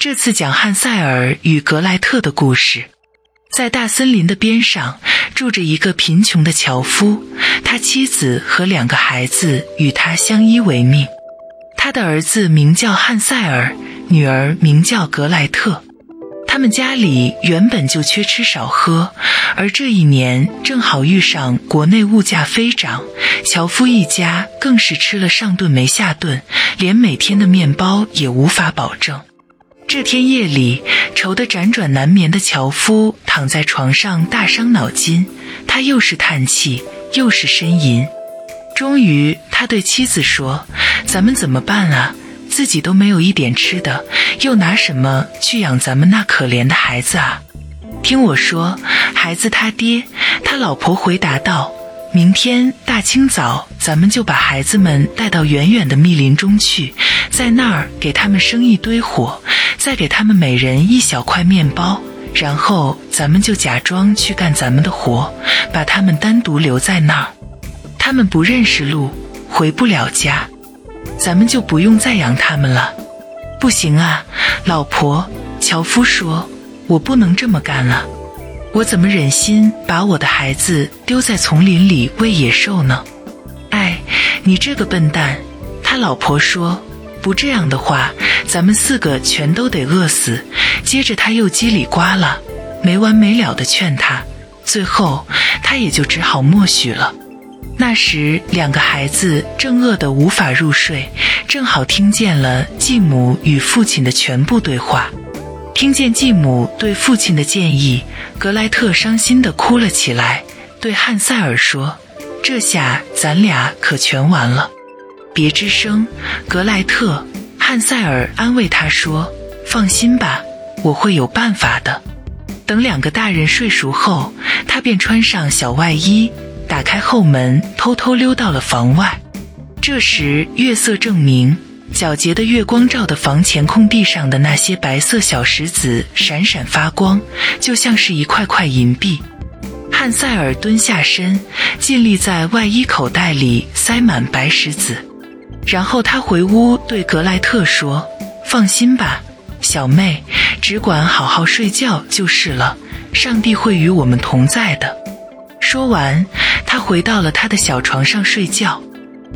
这次讲汉塞尔与格莱特的故事。在大森林的边上住着一个贫穷的樵夫，他妻子和两个孩子与他相依为命。他的儿子名叫汉塞尔，女儿名叫格莱特。他们家里原本就缺吃少喝，而这一年正好遇上国内物价飞涨，樵夫一家更是吃了上顿没下顿，连每天的面包也无法保证。这天夜里，愁得辗转难眠的樵夫躺在床上大伤脑筋，他又是叹气又是呻吟。终于，他对妻子说：“咱们怎么办啊？自己都没有一点吃的，又拿什么去养咱们那可怜的孩子啊？”听我说，孩子他爹，他老婆回答道。明天大清早，咱们就把孩子们带到远远的密林中去，在那儿给他们生一堆火，再给他们每人一小块面包，然后咱们就假装去干咱们的活，把他们单独留在那儿。他们不认识路，回不了家，咱们就不用再养他们了。不行啊，老婆，樵夫说，我不能这么干了。我怎么忍心把我的孩子丢在丛林里喂野兽呢？哎，你这个笨蛋！他老婆说：“不这样的话，咱们四个全都得饿死。”接着他又叽里呱啦、没完没了地劝他，最后他也就只好默许了。那时两个孩子正饿得无法入睡，正好听见了继母与父亲的全部对话。听见继母对父亲的建议，格莱特伤心地哭了起来，对汉塞尔说：“这下咱俩可全完了。”别吱声，格莱特。汉塞尔安慰他说：“放心吧，我会有办法的。”等两个大人睡熟后，他便穿上小外衣，打开后门，偷偷溜到了房外。这时月色正明。皎洁的月光照的房前空地上的那些白色小石子闪闪发光，就像是一块块银币。汉塞尔蹲下身，尽力在外衣口袋里塞满白石子，然后他回屋对格莱特说：“放心吧，小妹，只管好好睡觉就是了。上帝会与我们同在的。”说完，他回到了他的小床上睡觉。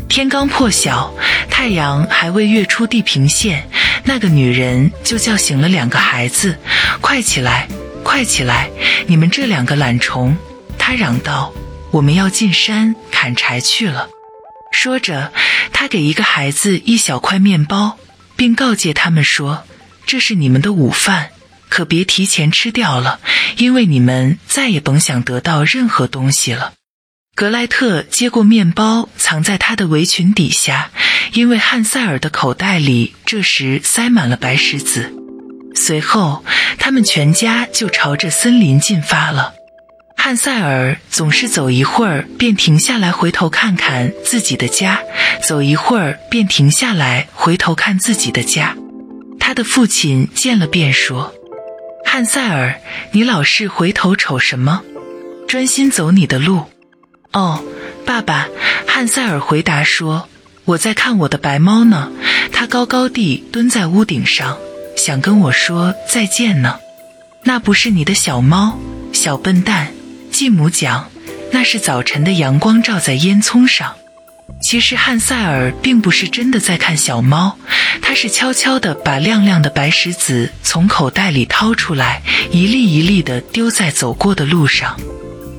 天刚破晓，太阳还未跃出地平线，那个女人就叫醒了两个孩子：“快起来，快起来！你们这两个懒虫！”她嚷道：“我们要进山砍柴去了。”说着，她给一个孩子一小块面包，并告诫他们说：“这是你们的午饭，可别提前吃掉了，因为你们再也甭想得到任何东西了。”格莱特接过面包，藏在他的围裙底下，因为汉塞尔的口袋里这时塞满了白石子。随后，他们全家就朝着森林进发了。汉塞尔总是走一会儿便停下来回头看看自己的家，走一会儿便停下来回头看自己的家。他的父亲见了便说：“汉塞尔，你老是回头瞅什么？专心走你的路。”哦，爸爸，汉塞尔回答说：“我在看我的白猫呢，它高高地蹲在屋顶上，想跟我说再见呢。”那不是你的小猫，小笨蛋。继母讲，那是早晨的阳光照在烟囱上。其实汉塞尔并不是真的在看小猫，他是悄悄地把亮亮的白石子从口袋里掏出来，一粒一粒地丢在走过的路上。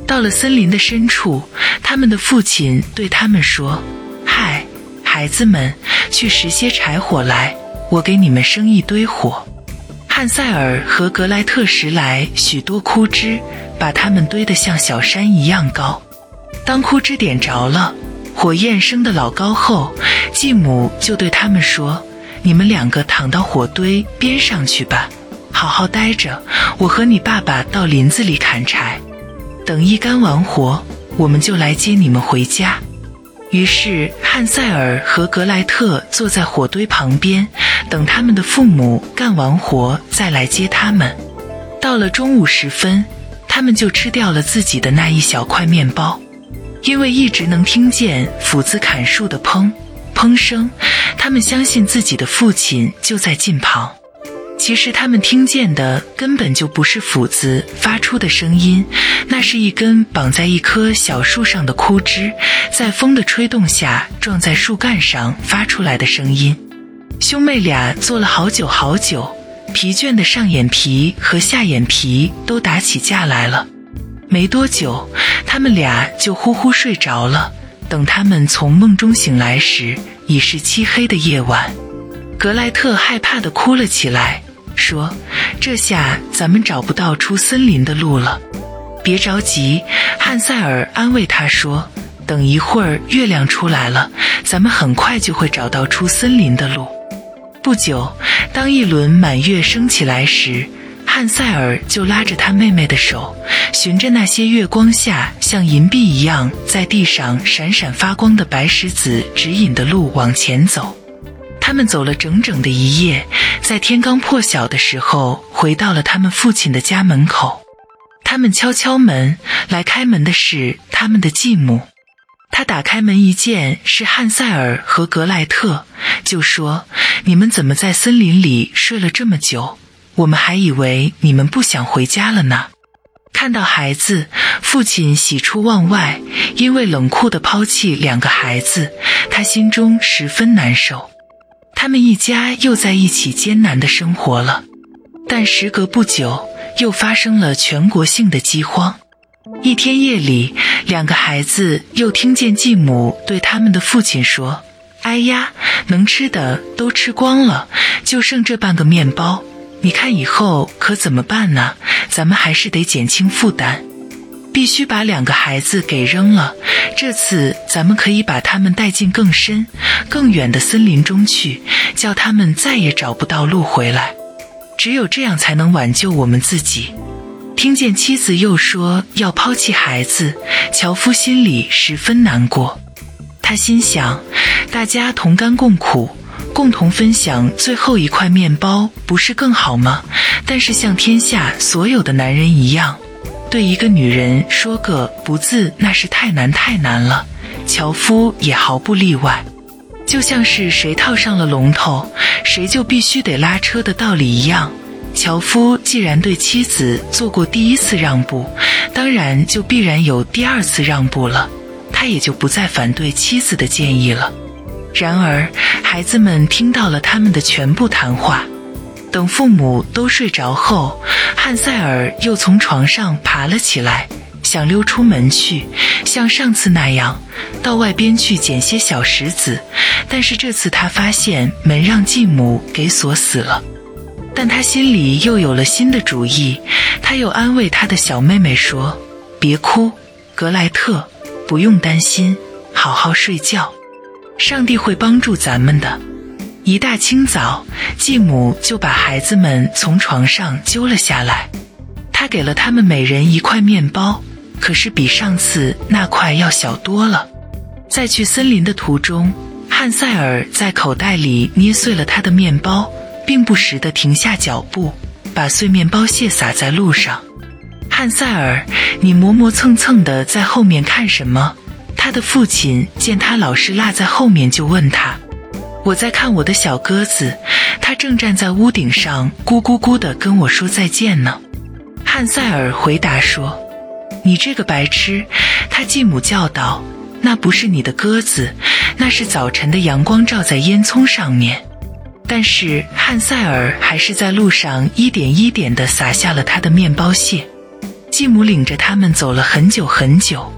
到了森林的深处，他们的父亲对他们说：“嗨，孩子们，去拾些柴火来，我给你们生一堆火。”汉塞尔和格莱特拾来许多枯枝，把它们堆得像小山一样高。当枯枝点着了，火焰升得老高后，继母就对他们说：“你们两个躺到火堆边上去吧，好好待着。我和你爸爸到林子里砍柴。”等一干完活，我们就来接你们回家。于是汉塞尔和格莱特坐在火堆旁边，等他们的父母干完活再来接他们。到了中午时分，他们就吃掉了自己的那一小块面包，因为一直能听见斧子砍树的砰砰声，他们相信自己的父亲就在近旁。其实他们听见的根本就不是斧子发出的声音，那是一根绑在一棵小树上的枯枝，在风的吹动下撞在树干上发出来的声音。兄妹俩坐了好久好久，疲倦的上眼皮和下眼皮都打起架来了。没多久，他们俩就呼呼睡着了。等他们从梦中醒来时，已是漆黑的夜晚。格莱特害怕地哭了起来。说：“这下咱们找不到出森林的路了。”别着急，汉塞尔安慰他说：“等一会儿月亮出来了，咱们很快就会找到出森林的路。”不久，当一轮满月升起来时，汉塞尔就拉着他妹妹的手，循着那些月光下像银币一样在地上闪闪发光的白石子指引的路往前走。他们走了整整的一夜，在天刚破晓的时候，回到了他们父亲的家门口。他们敲敲门，来开门的是他们的继母。他打开门一见是汉塞尔和格莱特，就说：“你们怎么在森林里睡了这么久？我们还以为你们不想回家了呢。”看到孩子，父亲喜出望外，因为冷酷的抛弃两个孩子，他心中十分难受。他们一家又在一起艰难的生活了，但时隔不久，又发生了全国性的饥荒。一天夜里，两个孩子又听见继母对他们的父亲说：“哎呀，能吃的都吃光了，就剩这半个面包，你看以后可怎么办呢？咱们还是得减轻负担。”必须把两个孩子给扔了。这次咱们可以把他们带进更深、更远的森林中去，叫他们再也找不到路回来。只有这样才能挽救我们自己。听见妻子又说要抛弃孩子，樵夫心里十分难过。他心想：大家同甘共苦，共同分享最后一块面包，不是更好吗？但是像天下所有的男人一样。对一个女人说个不字，那是太难太难了。樵夫也毫不例外，就像是谁套上了龙头，谁就必须得拉车的道理一样。樵夫既然对妻子做过第一次让步，当然就必然有第二次让步了，他也就不再反对妻子的建议了。然而，孩子们听到了他们的全部谈话。等父母都睡着后，汉塞尔又从床上爬了起来，想溜出门去，像上次那样到外边去捡些小石子。但是这次他发现门让继母给锁死了。但他心里又有了新的主意，他又安慰他的小妹妹说：“别哭，格莱特，不用担心，好好睡觉，上帝会帮助咱们的。”一大清早，继母就把孩子们从床上揪了下来。他给了他们每人一块面包，可是比上次那块要小多了。在去森林的途中，汉塞尔在口袋里捏碎了他的面包，并不时地停下脚步，把碎面包屑撒在路上。汉塞尔，你磨磨蹭蹭地在后面看什么？他的父亲见他老是落在后面，就问他。我在看我的小鸽子，它正站在屋顶上，咕咕咕地跟我说再见呢。汉塞尔回答说：“你这个白痴！”他继母叫道：“那不是你的鸽子，那是早晨的阳光照在烟囱上面。”但是汉塞尔还是在路上一点一点地撒下了他的面包屑。继母领着他们走了很久很久，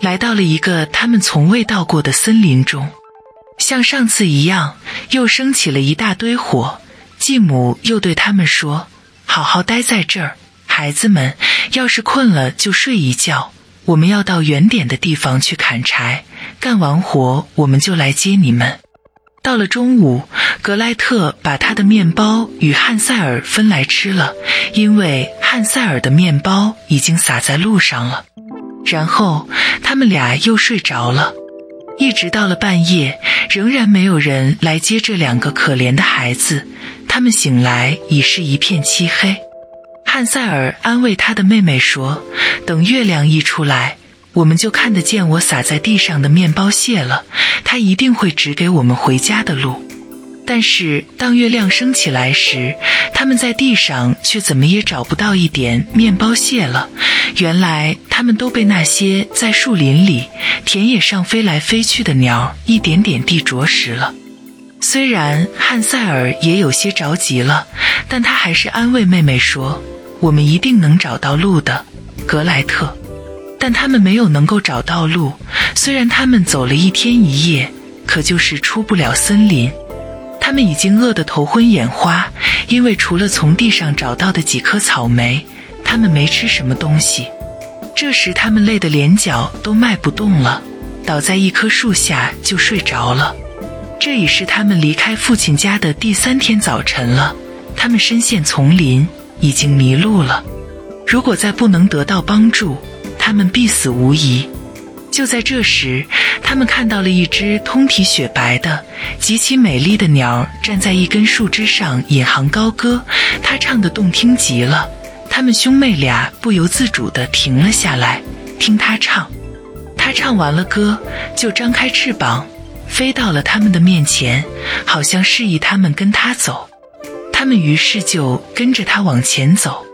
来到了一个他们从未到过的森林中。像上次一样，又升起了一大堆火。继母又对他们说：“好好待在这儿，孩子们，要是困了就睡一觉。我们要到远点的地方去砍柴，干完活我们就来接你们。”到了中午，格莱特把他的面包与汉塞尔分来吃了，因为汉塞尔的面包已经洒在路上了。然后他们俩又睡着了。一直到了半夜，仍然没有人来接这两个可怜的孩子。他们醒来已是一片漆黑。汉塞尔安慰他的妹妹说：“等月亮一出来，我们就看得见我撒在地上的面包屑了。他一定会指给我们回家的路。”但是当月亮升起来时，他们在地上却怎么也找不到一点面包屑了。原来他们都被那些在树林里、田野上飞来飞去的鸟一点点地啄食了。虽然汉塞尔也有些着急了，但他还是安慰妹妹说：“我们一定能找到路的，格莱特。”但他们没有能够找到路，虽然他们走了一天一夜，可就是出不了森林。他们已经饿得头昏眼花，因为除了从地上找到的几颗草莓，他们没吃什么东西。这时，他们累得连脚都迈不动了，倒在一棵树下就睡着了。这已是他们离开父亲家的第三天早晨了。他们身陷丛林，已经迷路了。如果再不能得到帮助，他们必死无疑。就在这时，他们看到了一只通体雪白的、极其美丽的鸟站在一根树枝上引吭高歌，它唱得动听极了。他们兄妹俩不由自主地停了下来，听它唱。它唱完了歌，就张开翅膀，飞到了他们的面前，好像示意他们跟它走。他们于是就跟着它往前走，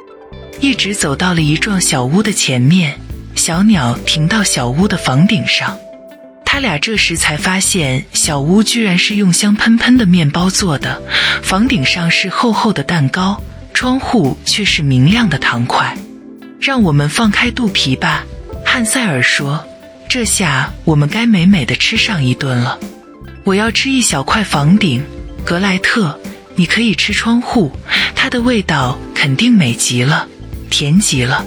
一直走到了一幢小屋的前面。小鸟停到小屋的房顶上，他俩这时才发现小屋居然是用香喷喷的面包做的，房顶上是厚厚的蛋糕，窗户却是明亮的糖块。让我们放开肚皮吧，汉塞尔说，这下我们该美美的吃上一顿了。我要吃一小块房顶，格莱特，你可以吃窗户，它的味道肯定美极了，甜极了。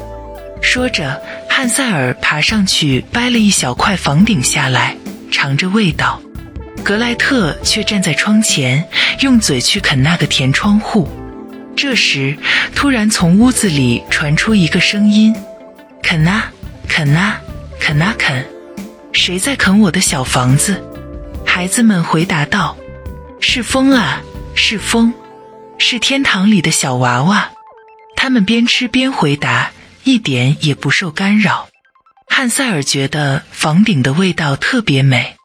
说着。汉塞尔爬上去掰了一小块房顶下来，尝着味道。格莱特却站在窗前，用嘴去啃那个甜窗户。这时，突然从屋子里传出一个声音：“啃啊，啃啊，啃啊啃！谁在啃我的小房子？”孩子们回答道：“是风啊，是风，是天堂里的小娃娃。”他们边吃边回答。一点也不受干扰。汉塞尔觉得房顶的味道特别美，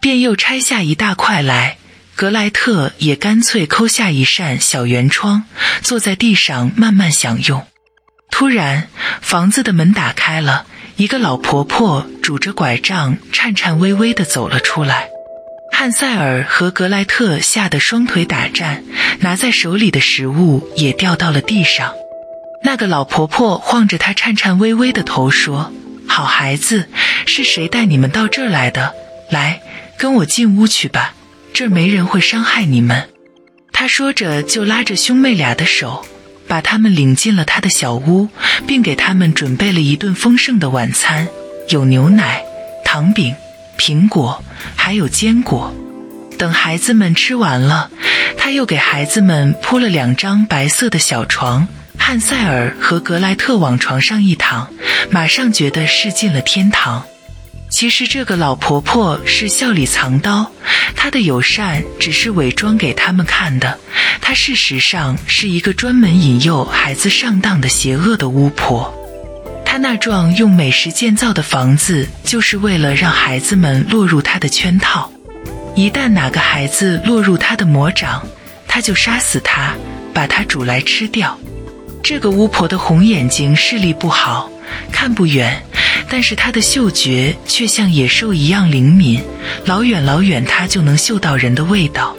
便又拆下一大块来。格莱特也干脆抠下一扇小圆窗，坐在地上慢慢享用。突然，房子的门打开了，一个老婆婆拄着拐杖，颤颤巍巍地走了出来。汉塞尔和格莱特吓得双腿打颤，拿在手里的食物也掉到了地上。那个老婆婆晃着她颤颤巍巍的头说：“好孩子，是谁带你们到这儿来的？来，跟我进屋去吧，这儿没人会伤害你们。”她说着，就拉着兄妹俩的手，把他们领进了他的小屋，并给他们准备了一顿丰盛的晚餐，有牛奶、糖饼、苹果，还有坚果。等孩子们吃完了，他又给孩子们铺了两张白色的小床。汉塞尔和格莱特往床上一躺，马上觉得是进了天堂。其实这个老婆婆是笑里藏刀，她的友善只是伪装给他们看的。她事实上是一个专门引诱孩子上当的邪恶的巫婆。她那幢用美食建造的房子，就是为了让孩子们落入她的圈套。一旦哪个孩子落入她的魔掌，她就杀死他，把他煮来吃掉。这个巫婆的红眼睛视力不好，看不远，但是她的嗅觉却像野兽一样灵敏，老远老远她就能嗅到人的味道。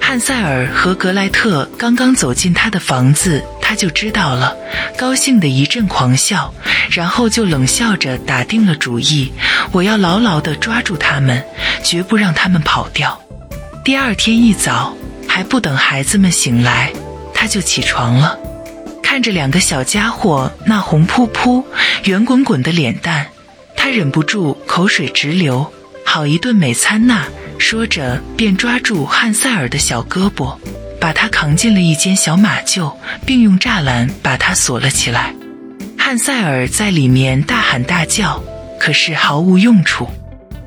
汉塞尔和格莱特刚刚走进他的房子，他就知道了，高兴的一阵狂笑，然后就冷笑着打定了主意：我要牢牢地抓住他们，绝不让他们跑掉。第二天一早，还不等孩子们醒来，他就起床了。看着两个小家伙那红扑扑、圆滚滚的脸蛋，他忍不住口水直流。好一顿美餐呐！说着，便抓住汉塞尔的小胳膊，把他扛进了一间小马厩，并用栅栏把他锁了起来。汉塞尔在里面大喊大叫，可是毫无用处。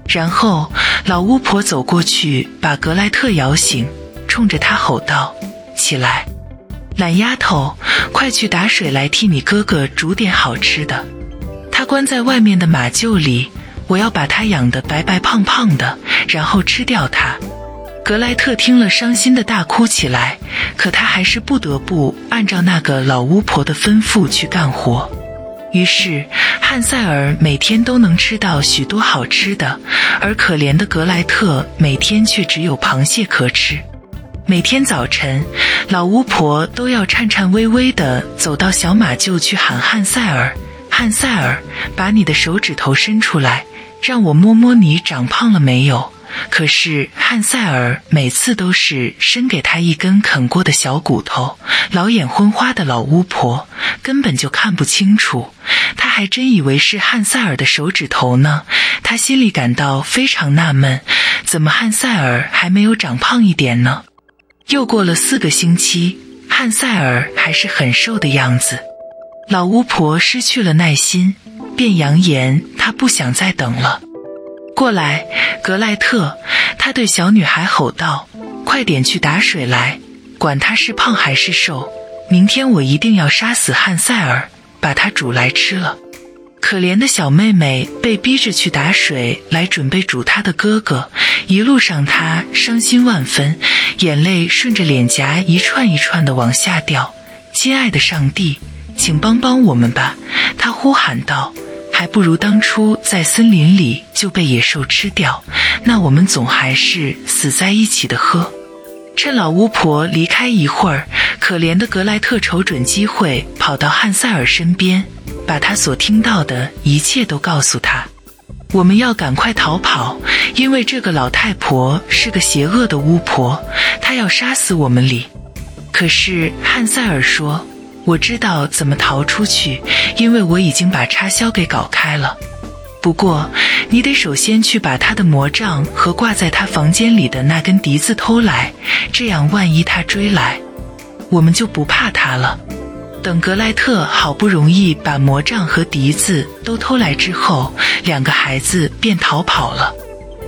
然后，老巫婆走过去，把格莱特摇醒，冲着他吼道：“起来！”懒丫头，快去打水来替你哥哥煮点好吃的。他关在外面的马厩里，我要把他养得白白胖胖的，然后吃掉他。格莱特听了，伤心的大哭起来。可他还是不得不按照那个老巫婆的吩咐去干活。于是，汉塞尔每天都能吃到许多好吃的，而可怜的格莱特每天却只有螃蟹可吃。每天早晨，老巫婆都要颤颤巍巍地走到小马厩去喊汉塞尔：“汉塞尔，把你的手指头伸出来，让我摸摸你长胖了没有。”可是汉塞尔每次都是伸给他一根啃过的小骨头，老眼昏花的老巫婆根本就看不清楚，他还真以为是汉塞尔的手指头呢。他心里感到非常纳闷，怎么汉塞尔还没有长胖一点呢？又过了四个星期，汉塞尔还是很瘦的样子。老巫婆失去了耐心，便扬言她不想再等了。过来，格莱特！他对小女孩吼道：“快点去打水来，管他是胖还是瘦，明天我一定要杀死汉塞尔，把他煮来吃了。”可怜的小妹妹被逼着去打水来准备煮她的哥哥，一路上她伤心万分，眼泪顺着脸颊一串一串的往下掉。亲爱的上帝，请帮帮我们吧！她呼喊道。还不如当初在森林里就被野兽吃掉，那我们总还是死在一起的。喝，趁老巫婆离开一会儿，可怜的格莱特瞅准机会跑到汉塞尔身边，把他所听到的一切都告诉他。我们要赶快逃跑，因为这个老太婆是个邪恶的巫婆，她要杀死我们里。可是汉塞尔说。我知道怎么逃出去，因为我已经把插销给搞开了。不过，你得首先去把他的魔杖和挂在他房间里的那根笛子偷来，这样万一他追来，我们就不怕他了。等格莱特好不容易把魔杖和笛子都偷来之后，两个孩子便逃跑了。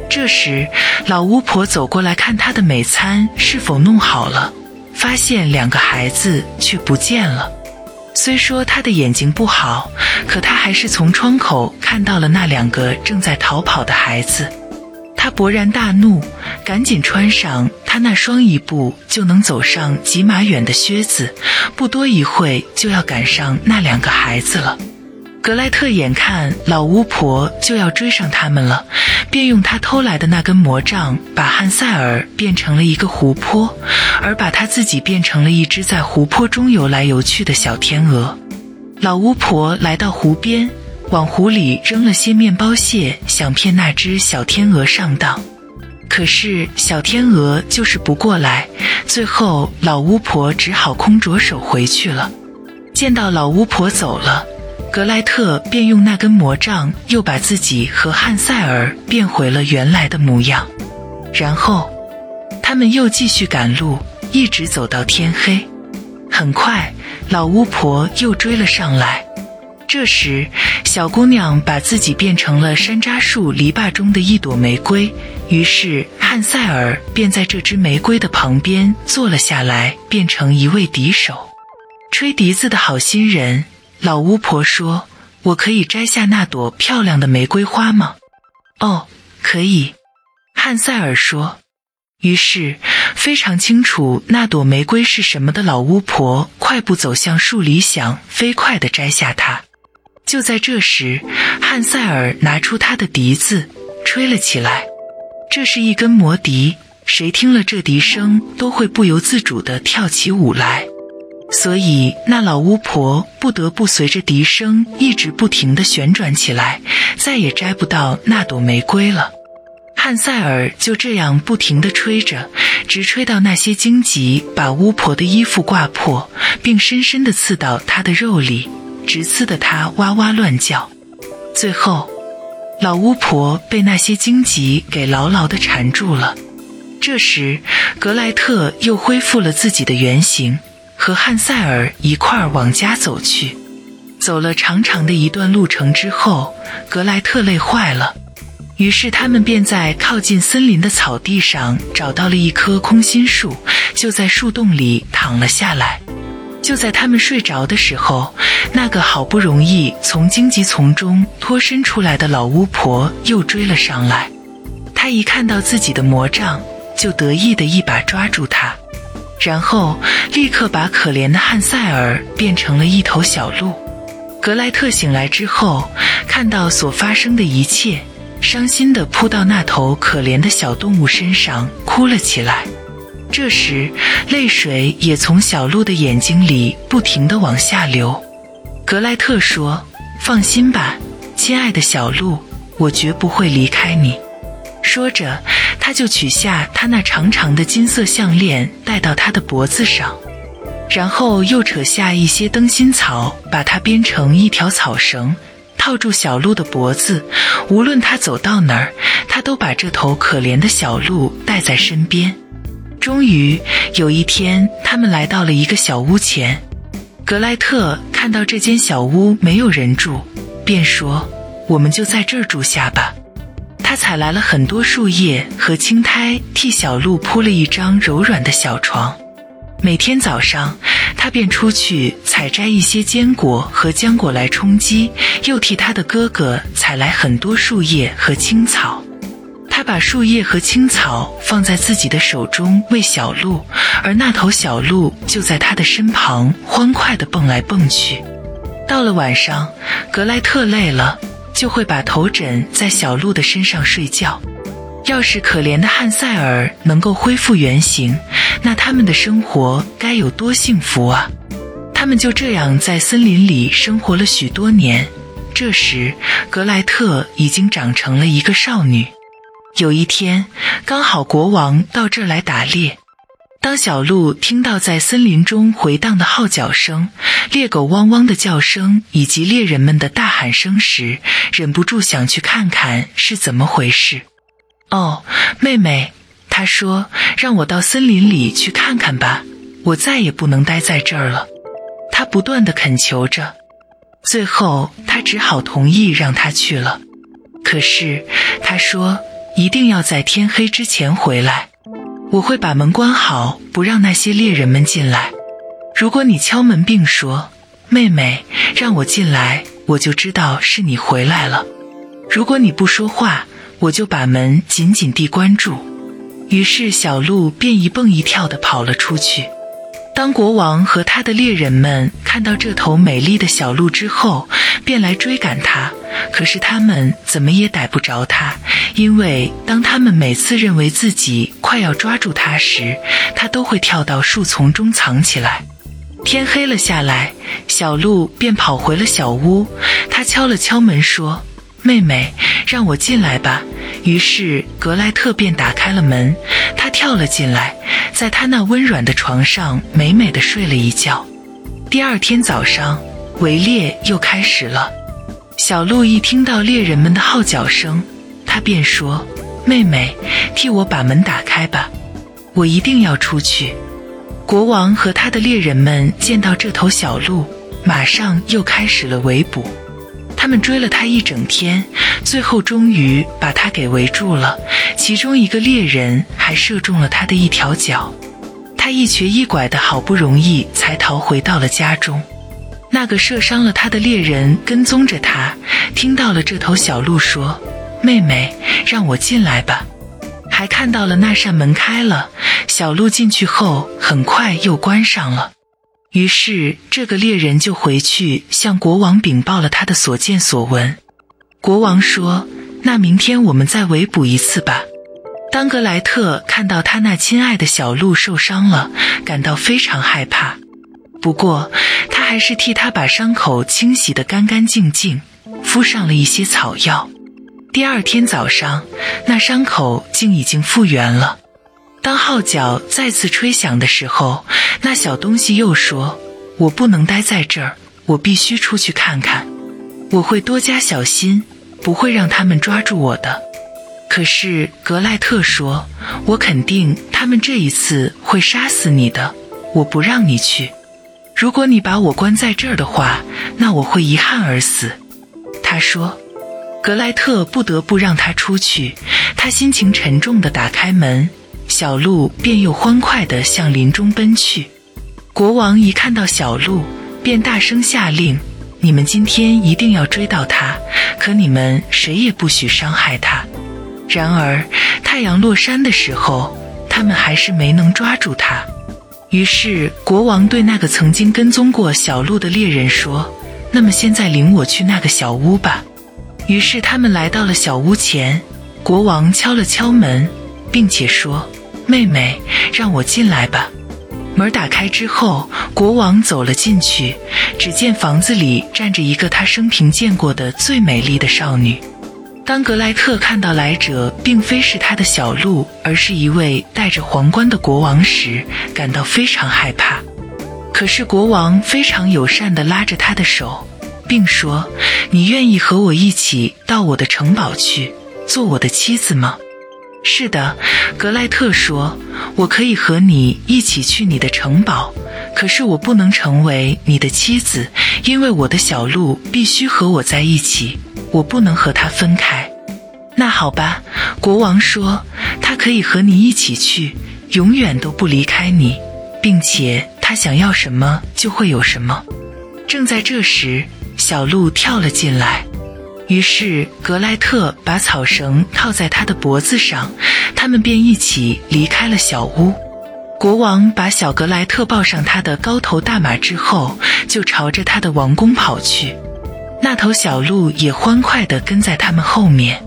这时，老巫婆走过来看他的美餐是否弄好了。发现两个孩子却不见了。虽说他的眼睛不好，可他还是从窗口看到了那两个正在逃跑的孩子。他勃然大怒，赶紧穿上他那双一步就能走上几码远的靴子，不多一会就要赶上那两个孩子了。格莱特眼看老巫婆就要追上他们了，便用他偷来的那根魔杖，把汉塞尔变成了一个湖泊，而把他自己变成了一只在湖泊中游来游去的小天鹅。老巫婆来到湖边，往湖里扔了些面包屑，想骗那只小天鹅上当。可是小天鹅就是不过来，最后老巫婆只好空着手回去了。见到老巫婆走了。格莱特便用那根魔杖，又把自己和汉塞尔变回了原来的模样。然后，他们又继续赶路，一直走到天黑。很快，老巫婆又追了上来。这时，小姑娘把自己变成了山楂树篱笆中的一朵玫瑰。于是，汉塞尔便在这只玫瑰的旁边坐了下来，变成一位笛手，吹笛子的好心人。老巫婆说：“我可以摘下那朵漂亮的玫瑰花吗？”“哦，可以。”汉塞尔说。于是，非常清楚那朵玫瑰是什么的老巫婆快步走向树篱，想飞快地摘下它。就在这时，汉塞尔拿出他的笛子，吹了起来。这是一根魔笛，谁听了这笛声，都会不由自主地跳起舞来。所以，那老巫婆不得不随着笛声一直不停地旋转起来，再也摘不到那朵玫瑰了。汉塞尔就这样不停地吹着，直吹到那些荆棘把巫婆的衣服挂破，并深深地刺到她的肉里，直刺得她哇哇乱叫。最后，老巫婆被那些荆棘给牢牢地缠住了。这时，格莱特又恢复了自己的原形。和汉塞尔一块儿往家走去，走了长长的一段路程之后，格莱特累坏了，于是他们便在靠近森林的草地上找到了一棵空心树，就在树洞里躺了下来。就在他们睡着的时候，那个好不容易从荆棘丛中脱身出来的老巫婆又追了上来。她一看到自己的魔杖，就得意的一把抓住他，然后立刻把可怜的汉塞尔变成了一头小鹿。格莱特醒来之后，看到所发生的一切，伤心的扑到那头可怜的小动物身上，哭了起来。这时，泪水也从小鹿的眼睛里不停地往下流。格莱特说：“放心吧，亲爱的小鹿，我绝不会离开你。”说着，他就取下他那长长的金色项链，戴到他的脖子上，然后又扯下一些灯芯草，把它编成一条草绳，套住小鹿的脖子。无论他走到哪儿，他都把这头可怜的小鹿带在身边。终于有一天，他们来到了一个小屋前。格莱特看到这间小屋没有人住，便说：“我们就在这儿住下吧。”采来了很多树叶和青苔，替小鹿铺了一张柔软的小床。每天早上，他便出去采摘一些坚果和浆果来充饥，又替他的哥哥采来很多树叶和青草。他把树叶和青草放在自己的手中喂小鹿，而那头小鹿就在他的身旁欢快地蹦来蹦去。到了晚上，格莱特累了，就会把头枕在小鹿的身上睡觉。要是可怜的汉塞尔能够恢复原形，那他们的生活该有多幸福啊！他们就这样在森林里生活了许多年。这时，格莱特已经长成了一个少女。有一天，刚好国王到这儿来打猎。当小鹿听到在森林中回荡的号角声、猎狗汪汪的叫声以及猎人们的大喊声时，忍不住想去看看是怎么回事。哦，妹妹，他说：“让我到森林里去看看吧，我再也不能待在这儿了。”他不断的恳求着，最后他只好同意让他去了。可是他说。一定要在天黑之前回来，我会把门关好，不让那些猎人们进来。如果你敲门并说：“妹妹，让我进来”，我就知道是你回来了。如果你不说话，我就把门紧紧地关住。于是小鹿便一蹦一跳地跑了出去。当国王和他的猎人们看到这头美丽的小鹿之后，便来追赶它。可是他们怎么也逮不着它，因为当他们每次认为自己快要抓住它时，它都会跳到树丛中藏起来。天黑了下来，小鹿便跑回了小屋。它敲了敲门说。妹妹，让我进来吧。于是格莱特便打开了门，他跳了进来，在他那温软的床上美美的睡了一觉。第二天早上，围猎又开始了。小鹿一听到猎人们的号角声，他便说：“妹妹，替我把门打开吧，我一定要出去。”国王和他的猎人们见到这头小鹿，马上又开始了围捕。他们追了他一整天，最后终于把他给围住了。其中一个猎人还射中了他的一条脚，他一瘸一拐的，好不容易才逃回到了家中。那个射伤了他的猎人跟踪着他，听到了这头小鹿说：“妹妹，让我进来吧。”还看到了那扇门开了，小鹿进去后很快又关上了。于是，这个猎人就回去向国王禀报了他的所见所闻。国王说：“那明天我们再围捕一次吧。”当格莱特看到他那亲爱的小鹿受伤了，感到非常害怕。不过，他还是替他把伤口清洗得干干净净，敷上了一些草药。第二天早上，那伤口竟已经复原了。当号角再次吹响的时候，那小东西又说：“我不能待在这儿，我必须出去看看。我会多加小心，不会让他们抓住我的。”可是格莱特说：“我肯定他们这一次会杀死你的。我不让你去。如果你把我关在这儿的话，那我会遗憾而死。”他说。格莱特不得不让他出去。他心情沉重地打开门。小鹿便又欢快地向林中奔去。国王一看到小鹿，便大声下令：“你们今天一定要追到它，可你们谁也不许伤害它。”然而，太阳落山的时候，他们还是没能抓住他。于是国王对那个曾经跟踪过小鹿的猎人说：“那么现在领我去那个小屋吧。”于是他们来到了小屋前，国王敲了敲门，并且说：“妹妹，让我进来吧。”门打开之后，国王走了进去，只见房子里站着一个他生平见过的最美丽的少女。当格莱特看到来者并非是他的小鹿，而是一位戴着皇冠的国王时，感到非常害怕。可是国王非常友善地拉着他的手，并说：“你愿意和我一起到我的城堡去，做我的妻子吗？”“是的。”格莱特说，“我可以和你一起去你的城堡，可是我不能成为你的妻子，因为我的小鹿必须和我在一起。”我不能和他分开。那好吧，国王说，他可以和你一起去，永远都不离开你，并且他想要什么就会有什么。正在这时，小鹿跳了进来，于是格莱特把草绳套在他的脖子上，他们便一起离开了小屋。国王把小格莱特抱上他的高头大马之后，就朝着他的王宫跑去。那头小鹿也欢快地跟在他们后面。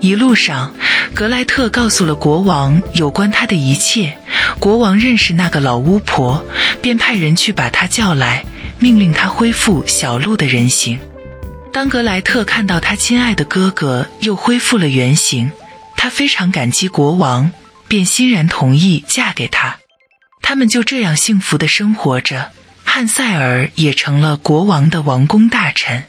一路上，格莱特告诉了国王有关他的一切。国王认识那个老巫婆，便派人去把她叫来，命令她恢复小鹿的人形。当格莱特看到他亲爱的哥哥又恢复了原形，他非常感激国王，便欣然同意嫁给他。他们就这样幸福的生活着。汉塞尔也成了国王的王公大臣。